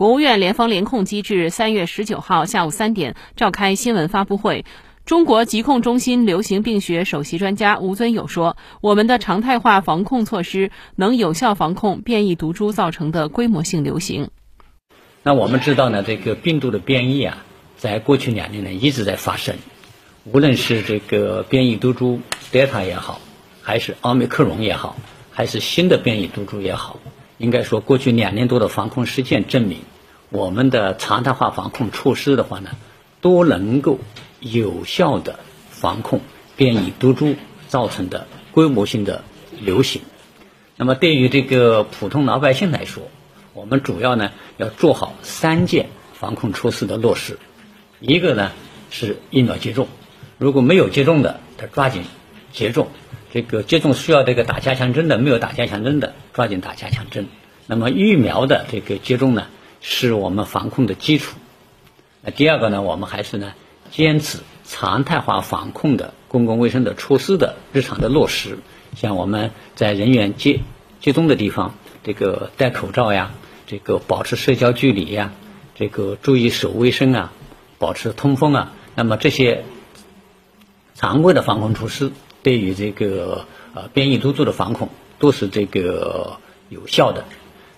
国务院联防联控机制三月十九号下午三点召开新闻发布会，中国疾控中心流行病学首席专家吴尊友说：“我们的常态化防控措施能有效防控变异毒株造成的规模性流行。”那我们知道呢，这个病毒的变异啊，在过去两年呢一直在发生，无论是这个变异毒株德尔塔也好，还是奥密克戎也好，还是新的变异毒株也好。应该说，过去两年多的防控实践证明，我们的常态化防控措施的话呢，都能够有效的防控变异毒株造成的规模性的流行。那么，对于这个普通老百姓来说，我们主要呢要做好三件防控措施的落实。一个呢是疫苗接种，如果没有接种的，得抓紧接种。这个接种需要这个打加强针的，没有打加强针的，抓紧打加强针。那么疫苗的这个接种呢，是我们防控的基础。那第二个呢，我们还是呢坚持常态化防控的公共卫生的措施的日常的落实。像我们在人员接接种的地方，这个戴口罩呀，这个保持社交距离呀，这个注意手卫生啊，保持通风啊。那么这些常规的防控措施。对于这个呃变异毒株的防控都是这个有效的。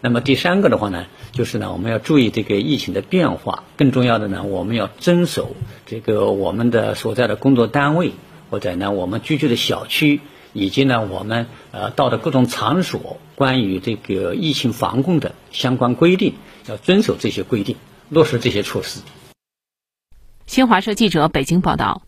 那么第三个的话呢，就是呢我们要注意这个疫情的变化。更重要的呢，我们要遵守这个我们的所在的工作单位或者呢我们居住的小区，以及呢我们呃到的各种场所关于这个疫情防控的相关规定，要遵守这些规定，落实这些措施。新华社记者北京报道。